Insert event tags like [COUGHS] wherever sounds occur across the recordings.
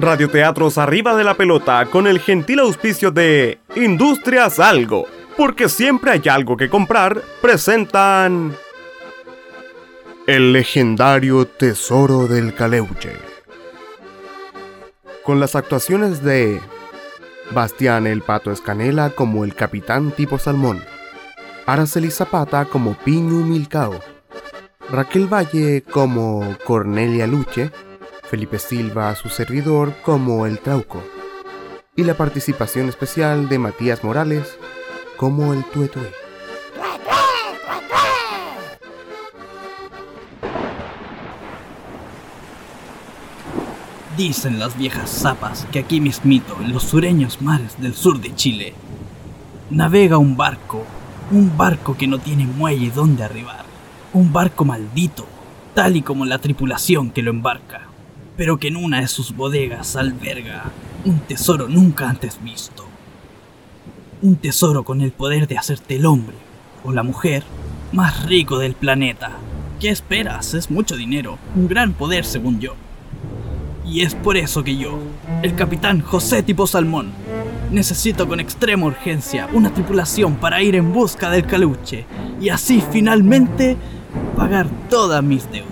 Radioteatros Arriba de la Pelota con el gentil auspicio de Industrias Algo, porque siempre hay algo que comprar, presentan el legendario Tesoro del Caleuche. Con las actuaciones de Bastián el Pato Escanela como el Capitán Tipo Salmón, Araceli Zapata como Piñu Milcao, Raquel Valle como Cornelia Luche, Felipe Silva, su servidor, como el Trauco, y la participación especial de Matías Morales como el Tuetue. Dicen las viejas zapas que aquí mismito, en los sureños mares del sur de Chile, navega un barco, un barco que no tiene muelle donde arribar, un barco maldito, tal y como la tripulación que lo embarca, pero que en una de sus bodegas alberga un tesoro nunca antes visto. Un tesoro con el poder de hacerte el hombre o la mujer más rico del planeta. ¿Qué esperas? Es mucho dinero, un gran poder según yo. Y es por eso que yo, el capitán José Tipo Salmón, necesito con extrema urgencia una tripulación para ir en busca del caluche y así finalmente pagar todas mis deudas.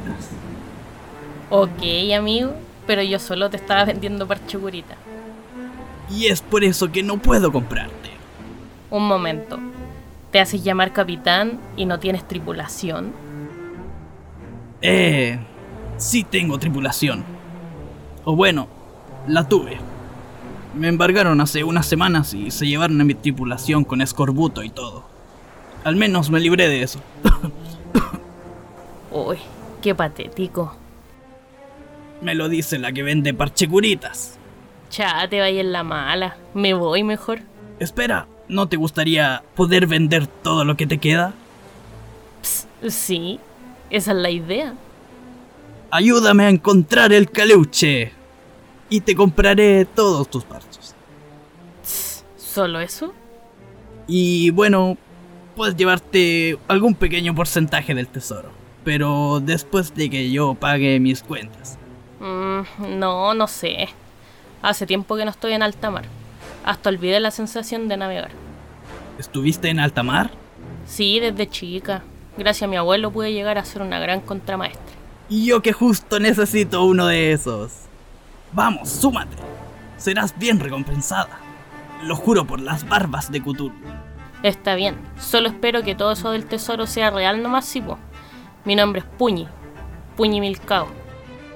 Ok, amigo, pero yo solo te estaba vendiendo parchegurita. Y es por eso que no puedo comprarte. Un momento. ¿Te haces llamar capitán y no tienes tripulación? Eh, sí tengo tripulación. O bueno, la tuve. Me embargaron hace unas semanas y se llevaron a mi tripulación con escorbuto y todo. Al menos me libré de eso. [COUGHS] Uy, qué patético. Me lo dice la que vende parchecuritas. Cha, te vaya en la mala. Me voy mejor. Espera, ¿no te gustaría poder vender todo lo que te queda? Ps, sí, esa es la idea. Ayúdame a encontrar el caleuche. Y te compraré todos tus parches. ¿Solo eso? Y bueno, puedes llevarte algún pequeño porcentaje del tesoro. Pero después de que yo pague mis cuentas. Mm, no, no sé. Hace tiempo que no estoy en alta mar. Hasta olvidé la sensación de navegar. ¿Estuviste en alta mar? Sí, desde chica. Gracias a mi abuelo pude llegar a ser una gran contramaestra. Y yo que justo necesito uno de esos. Vamos, súmate. Serás bien recompensada. Lo juro por las barbas de Cthulhu. Está bien, solo espero que todo eso del tesoro sea real nomás, sí, po. Mi nombre es Puñi. Puñi Milcao.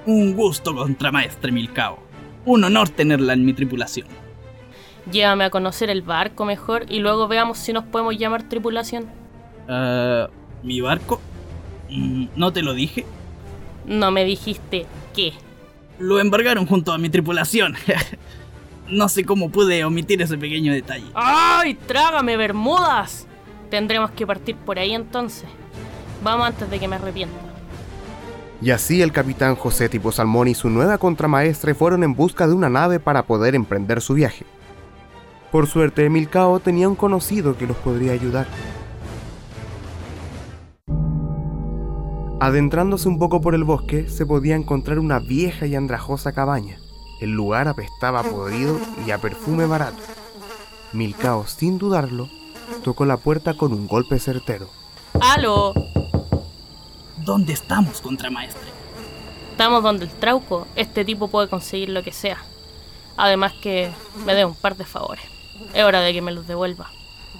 Un gusto, contramaestre Milcao. Un honor tenerla en mi tripulación. Llévame a conocer el barco mejor y luego veamos si nos podemos llamar tripulación. Ah, ¿Mi barco? Mm, ¿No te lo dije? No me dijiste qué. Lo embargaron junto a mi tripulación. [LAUGHS] no sé cómo pude omitir ese pequeño detalle. ¡Ay, trágame, Bermudas! Tendremos que partir por ahí entonces. Vamos antes de que me arrepienta. Y así el capitán José Tipo Salmón y su nueva contramaestre fueron en busca de una nave para poder emprender su viaje. Por suerte, Milcao tenía un conocido que los podría ayudar. Adentrándose un poco por el bosque, se podía encontrar una vieja y andrajosa cabaña. El lugar apestaba podrido y a perfume barato. Milcao, sin dudarlo, tocó la puerta con un golpe certero. ¡Aló! ¿Dónde estamos, contramaestre? Estamos donde el trauco. Este tipo puede conseguir lo que sea. Además que me dé un par de favores. Es hora de que me los devuelva.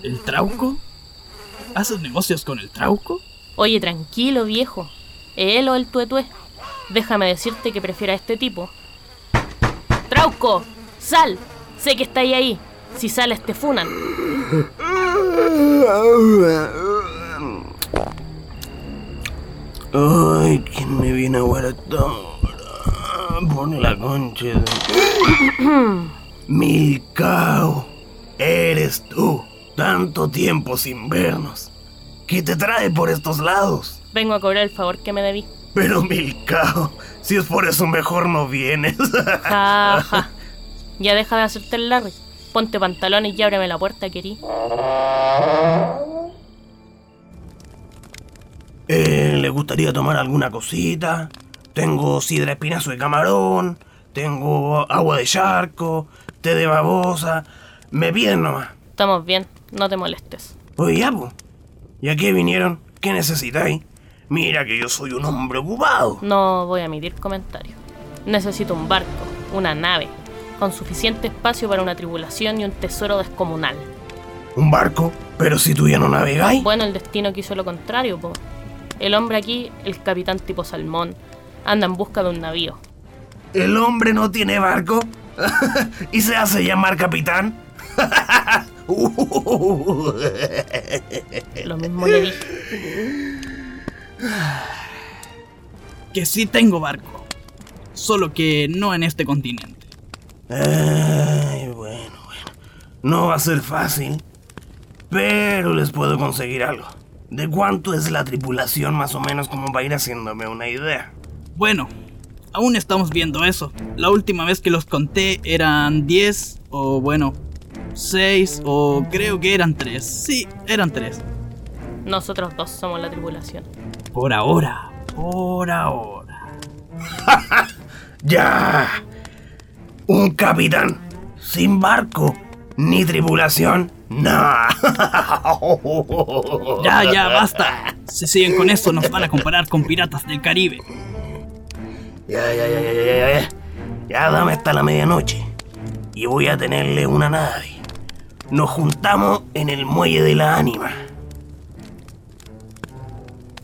¿El trauco? ¿Haces negocios con el trauco? Oye, tranquilo, viejo. ¿Él o el tuetué? Déjame decirte que prefiero a este tipo. ¡Trauco! ¡Sal! Sé que estáis ahí. Si sales te funan. [LAUGHS] Ay, ¿quién me viene a ver esta hora? Por la concha de... Milcao, eres tú. Tanto tiempo sin vernos. ¿Qué te trae por estos lados? Vengo a cobrar el favor que me debí. Pero Milcao, si es por eso mejor no vienes. Ya deja de hacerte el Larry. Ponte pantalones y ábreme la puerta, querí. Eh, ¿Le gustaría tomar alguna cosita? Tengo sidra espinazo de camarón, tengo agua de charco, té de babosa. Me piden nomás. Estamos bien, no te molestes. Oye, ya, po. ¿Y a qué vinieron? ¿Qué necesitáis? Mira que yo soy un hombre ocupado. No voy a emitir comentarios. Necesito un barco, una nave, con suficiente espacio para una tripulación y un tesoro descomunal. ¿Un barco? Pero si tú ya no navegáis. Bueno, el destino quiso lo contrario, po. El hombre aquí, el capitán tipo salmón, anda en busca de un navío. ¿El hombre no tiene barco? [LAUGHS] ¿Y se hace llamar capitán? [LAUGHS] Lo mismo le dije. Que sí tengo barco. Solo que no en este continente. Ay, bueno, bueno. No va a ser fácil. Pero les puedo conseguir algo. ¿De cuánto es la tripulación más o menos como para ir haciéndome una idea? Bueno, aún estamos viendo eso. La última vez que los conté eran 10 o bueno, 6 o creo que eran 3. Sí, eran 3. Nosotros dos somos la tripulación. Por ahora, por ahora. [LAUGHS] ¡Ya! Un capitán sin barco ni tripulación. No. [LAUGHS] Ya, ya, basta. Si siguen con eso nos van a comparar con piratas del Caribe. Ya, ya, ya, ya, ya, ya, ya. Ya dame hasta la medianoche. Y voy a tenerle una nave. Nos juntamos en el muelle de la ánima.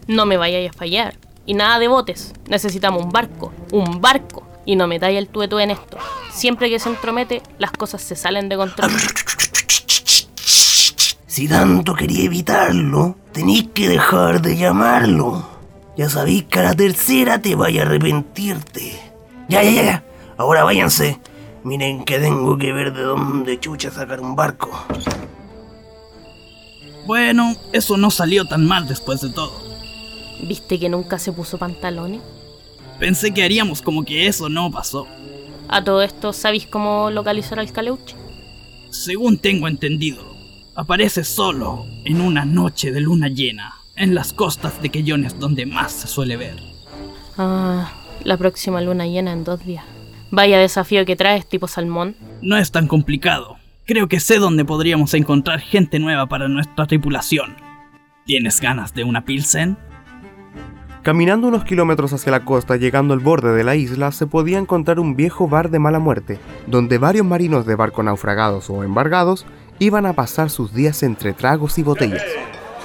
No me vayáis a fallar. Y nada de botes. Necesitamos un barco. Un barco. Y no metáis el tueto en esto. Siempre que se entromete, las cosas se salen de control. Si tanto quería evitarlo, tenéis que dejar de llamarlo. Ya sabéis que a la tercera te vaya a arrepentirte. Ya, ya, ya, ya. Ahora váyanse. Miren que tengo que ver de dónde chucha sacar un barco. Bueno, eso no salió tan mal después de todo. ¿Viste que nunca se puso pantalones? Pensé que haríamos como que eso no pasó. A todo esto, ¿sabéis cómo localizar al caleuche? Según tengo entendido, aparece solo en una noche de luna llena, en las costas de Queyones donde más se suele ver. Ah, la próxima luna llena en dos días. Vaya desafío que traes, tipo salmón. No es tan complicado. Creo que sé dónde podríamos encontrar gente nueva para nuestra tripulación. ¿Tienes ganas de una pilsen? Caminando unos kilómetros hacia la costa, llegando al borde de la isla, se podía encontrar un viejo bar de mala muerte, donde varios marinos de barco naufragados o embargados iban a pasar sus días entre tragos y botellas.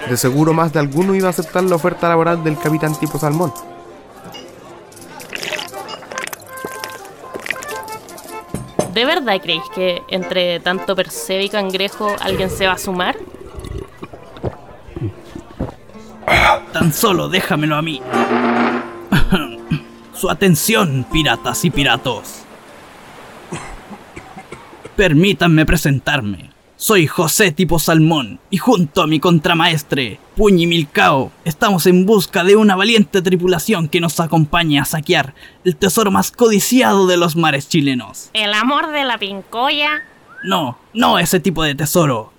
De seguro más de alguno iba a aceptar la oferta laboral del capitán tipo salmón. ¿De verdad creéis que entre tanto Perseo y Cangrejo alguien se va a sumar? Tan solo déjamelo a mí. [LAUGHS] Su atención, piratas y piratos. Permítanme presentarme. Soy José Tipo Salmón y junto a mi contramaestre, Puñi Milcao, estamos en busca de una valiente tripulación que nos acompañe a saquear el tesoro más codiciado de los mares chilenos. ¿El amor de la pincoya? No, no ese tipo de tesoro.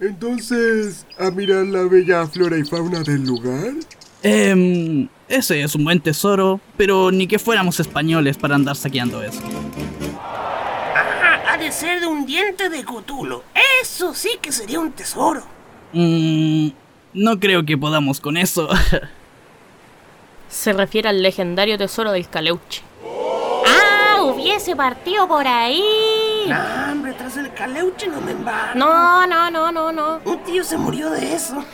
Entonces, ¿a mirar la bella flora y fauna del lugar? Em, ese es un buen tesoro, pero ni que fuéramos españoles para andar saqueando eso. Ah, ha de ser de un diente de Cthulhu. Eso sí que sería un tesoro. Mm, no creo que podamos con eso. Se refiere al legendario tesoro del Caleuche. ¡Ah! ¡Hubiese partido por ahí! No, hombre, tras el caleuche no me. No, no, no, no, no. Un tío se murió de eso.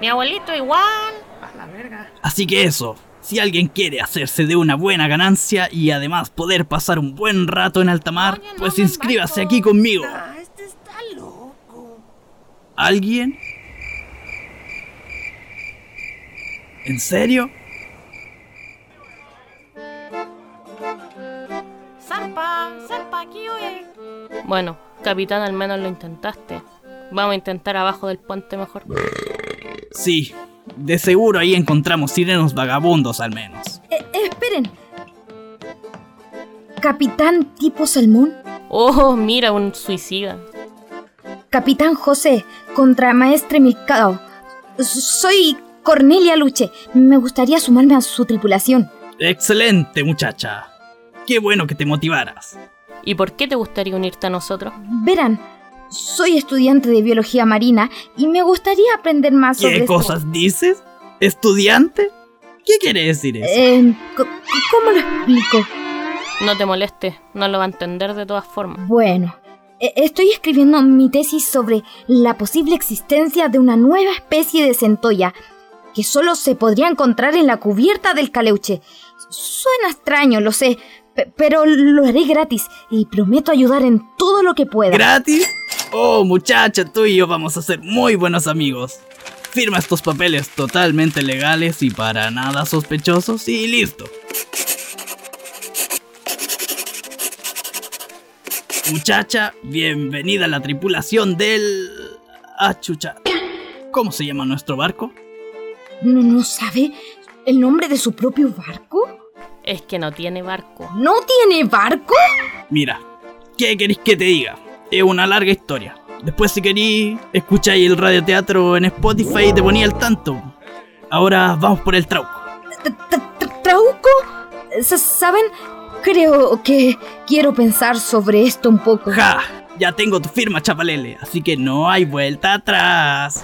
Mi abuelito igual. A la verga. Así que eso, si alguien quiere hacerse de una buena ganancia y además poder pasar un buen rato en alta mar, Oye, no pues inscríbase aquí conmigo. Ah, este está loco. ¿Alguien? ¿En serio? ¡Zarpa! ¡Zarpa aquí, oye! Bueno, capitán, al menos lo intentaste. Vamos a intentar abajo del puente mejor. Sí, de seguro ahí encontramos sirenos vagabundos al menos. Eh, esperen. Capitán tipo Salmón. Oh, mira, un suicida. Capitán José, contramaestre Milcao. S- Soy Cornelia Luche. Me gustaría sumarme a su tripulación. Excelente muchacha. Qué bueno que te motivaras. ¿Y por qué te gustaría unirte a nosotros? Verán, soy estudiante de biología marina y me gustaría aprender más sobre ¿Qué esto. cosas dices? ¿Estudiante? ¿Qué quiere decir eso? Eh, ¿Cómo lo explico? No te molestes, no lo va a entender de todas formas. Bueno, e- estoy escribiendo mi tesis sobre la posible existencia de una nueva especie de centolla que solo se podría encontrar en la cubierta del caleuche. Suena extraño, lo sé, pe- pero lo haré gratis y prometo ayudar en todo lo que pueda. ¿Gratis? Oh, muchacha, tú y yo vamos a ser muy buenos amigos. Firma estos papeles totalmente legales y para nada sospechosos y listo. Muchacha, bienvenida a la tripulación del... Ah, chucha. ¿Cómo se llama nuestro barco? ¿No, ¿No sabe el nombre de su propio barco? Es que no tiene barco. ¿No tiene barco? Mira, ¿qué queréis que te diga? Es una larga historia. Después si queréis, escucháis el radioteatro en Spotify y te ponía al tanto. Ahora vamos por el trauco. Tra- tra- tra- ¿Trauco? ¿Saben? Creo que quiero pensar sobre esto un poco. ¡Ja! Ya tengo tu firma, chapalele, así que no hay vuelta atrás.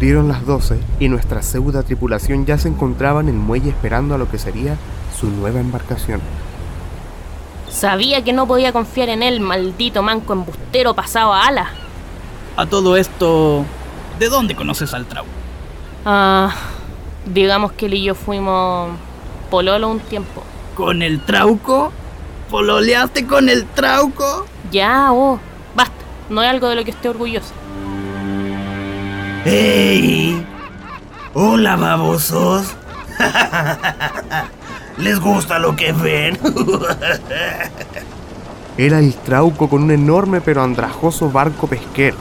Dieron las 12 y nuestra pseudo tripulación ya se encontraba en el muelle esperando a lo que sería su nueva embarcación. Sabía que no podía confiar en él, maldito manco embustero pasado a alas. A todo esto, ¿de dónde conoces al trauco? Ah, digamos que él y yo fuimos pololo un tiempo. ¿Con el trauco? ¿Pololeaste con el trauco? Ya, oh, basta. No es algo de lo que esté orgulloso. ¡Hey! Hola, babosos. [LAUGHS] ¿Les gusta lo que ven? [LAUGHS] Era el trauco con un enorme pero andrajoso barco pesquero.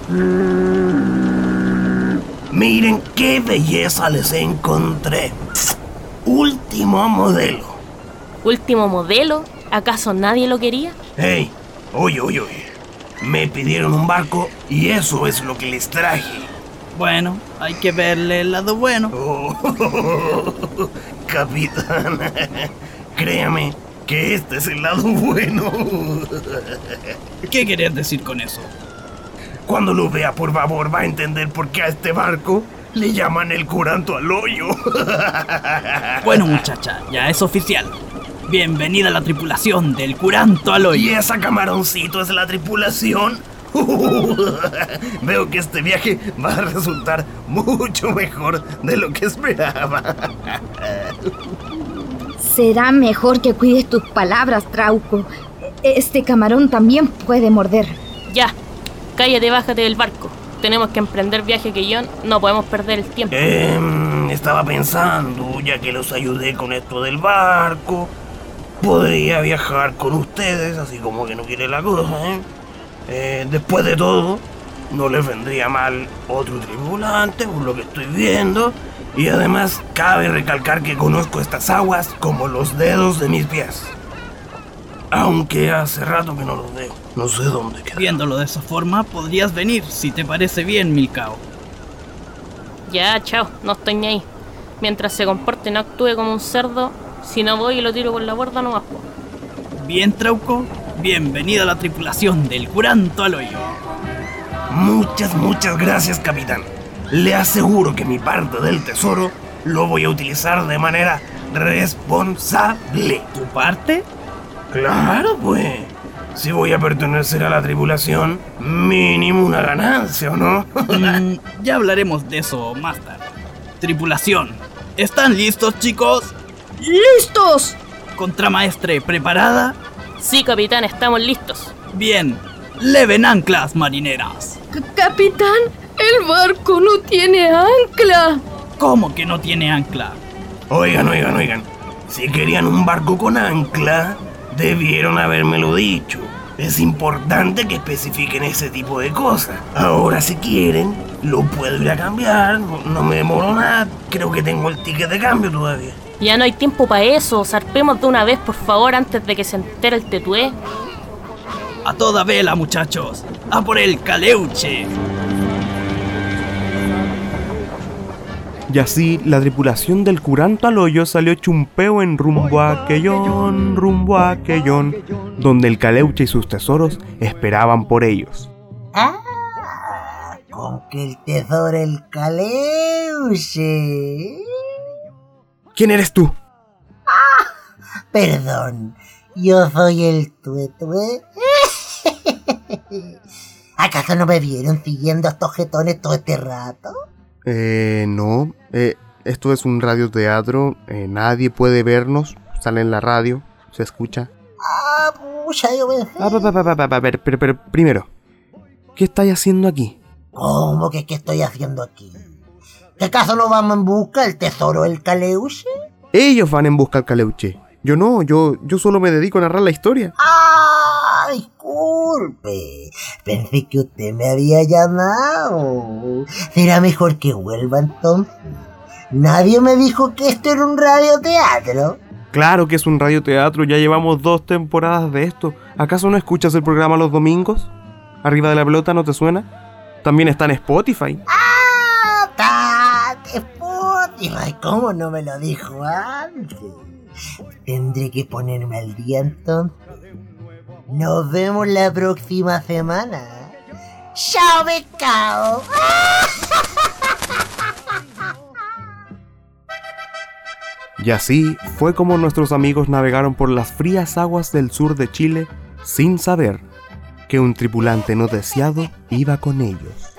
Miren qué belleza les encontré. Último modelo. Último modelo, ¿acaso nadie lo quería? Hey, oye, oye, oye. Me pidieron un barco y eso es lo que les traje. Bueno, hay que verle el lado bueno. Oh, [LAUGHS] capitán, créame que este es el lado bueno. ¿Qué querés decir con eso? Cuando lo vea, por favor, va a entender por qué a este barco le llaman el curanto al hoyo. Bueno, muchacha, ya es oficial. Bienvenida a la tripulación del Curanto al ¿Y Hoyo. esa camaroncito es la tripulación? [LAUGHS] Veo que este viaje va a resultar mucho mejor de lo que esperaba. Será mejor que cuides tus palabras, Trauco. Este camarón también puede morder. Ya, cállate, bájate del barco. Tenemos que emprender viaje que yo no podemos perder el tiempo. Em, estaba pensando, ya que los ayudé con esto del barco, podría viajar con ustedes, así como que no quiere la cosa, ¿eh? Eh, después de todo, no les vendría mal otro tripulante, por lo que estoy viendo. Y además, cabe recalcar que conozco estas aguas como los dedos de mis pies. Aunque hace rato que no los veo. No sé dónde quedan. Viéndolo de esa forma, podrías venir, si te parece bien, Milcao. Ya, chao, no estoy ni ahí. Mientras se comporte y no actúe como un cerdo, si no voy y lo tiro por la borda, no más. Bien, Trauco, bienvenida a la tripulación del Curanto al Hoyo. Muchas, muchas gracias, capitán. Le aseguro que mi parte del tesoro lo voy a utilizar de manera responsable. ¿Tu parte? Claro, pues. Si voy a pertenecer a la tripulación, mínimo una ganancia, ¿o no? Mm, [LAUGHS] ya hablaremos de eso más tarde. Tripulación, ¿están listos, chicos? ¡Listos! Contramaestre, ¿preparada? Sí, capitán, estamos listos. Bien, leven anclas marineras. C- Capitán, el barco no tiene ancla. ¿Cómo que no tiene ancla? Oigan, oigan, oigan. Si querían un barco con ancla, debieron habérmelo dicho. Es importante que especifiquen ese tipo de cosas. Ahora, si quieren, lo puedo ir a cambiar. No, no me demoro nada. Creo que tengo el ticket de cambio todavía. Ya no hay tiempo para eso. Zarpemos de una vez, por favor, antes de que se entere el tetué. A toda vela, muchachos. A por el caleuche. Y así la tripulación del curanto al hoyo salió chumpeo en rumbo a aquellón, rumbo a aquellón, donde el caleuche y sus tesoros esperaban por ellos. Ah, con que el tesoro el caleuche. ¿Quién eres tú? Perdón, yo soy el tuetue. [LAUGHS] ¿Acaso no me vieron siguiendo a estos jetones todo este rato? Eh, no. Eh, esto es un radioteatro. Eh, nadie puede vernos. Sale en la radio. Se escucha. Ah, pucha, yo pensé. Ah, pa, pa, pa, pa, pa, pa, pero, pero, pero, primero. ¿Qué estáis haciendo aquí? ¿Cómo que qué estoy haciendo aquí? ¿Que acaso no vamos en busca del tesoro del caleuche? Ellos van en busca del caleuche. Yo no, yo, yo solo me dedico a narrar la historia. ¡Ah! Disculpe. Pensé que usted me había llamado. Será mejor que vuelva entonces. Nadie me dijo que esto era un radioteatro. Claro que es un radioteatro, ya llevamos dos temporadas de esto. ¿Acaso no escuchas el programa los domingos? ¿Arriba de la pelota no te suena? También está en Spotify. ¡Ah! ¡Tan Spotify! ¿Cómo no me lo dijo antes? Tendré que ponerme al día entonces. Nos vemos la próxima semana. ¡Chao, becao! Y así fue como nuestros amigos navegaron por las frías aguas del sur de Chile sin saber que un tripulante no deseado iba con ellos.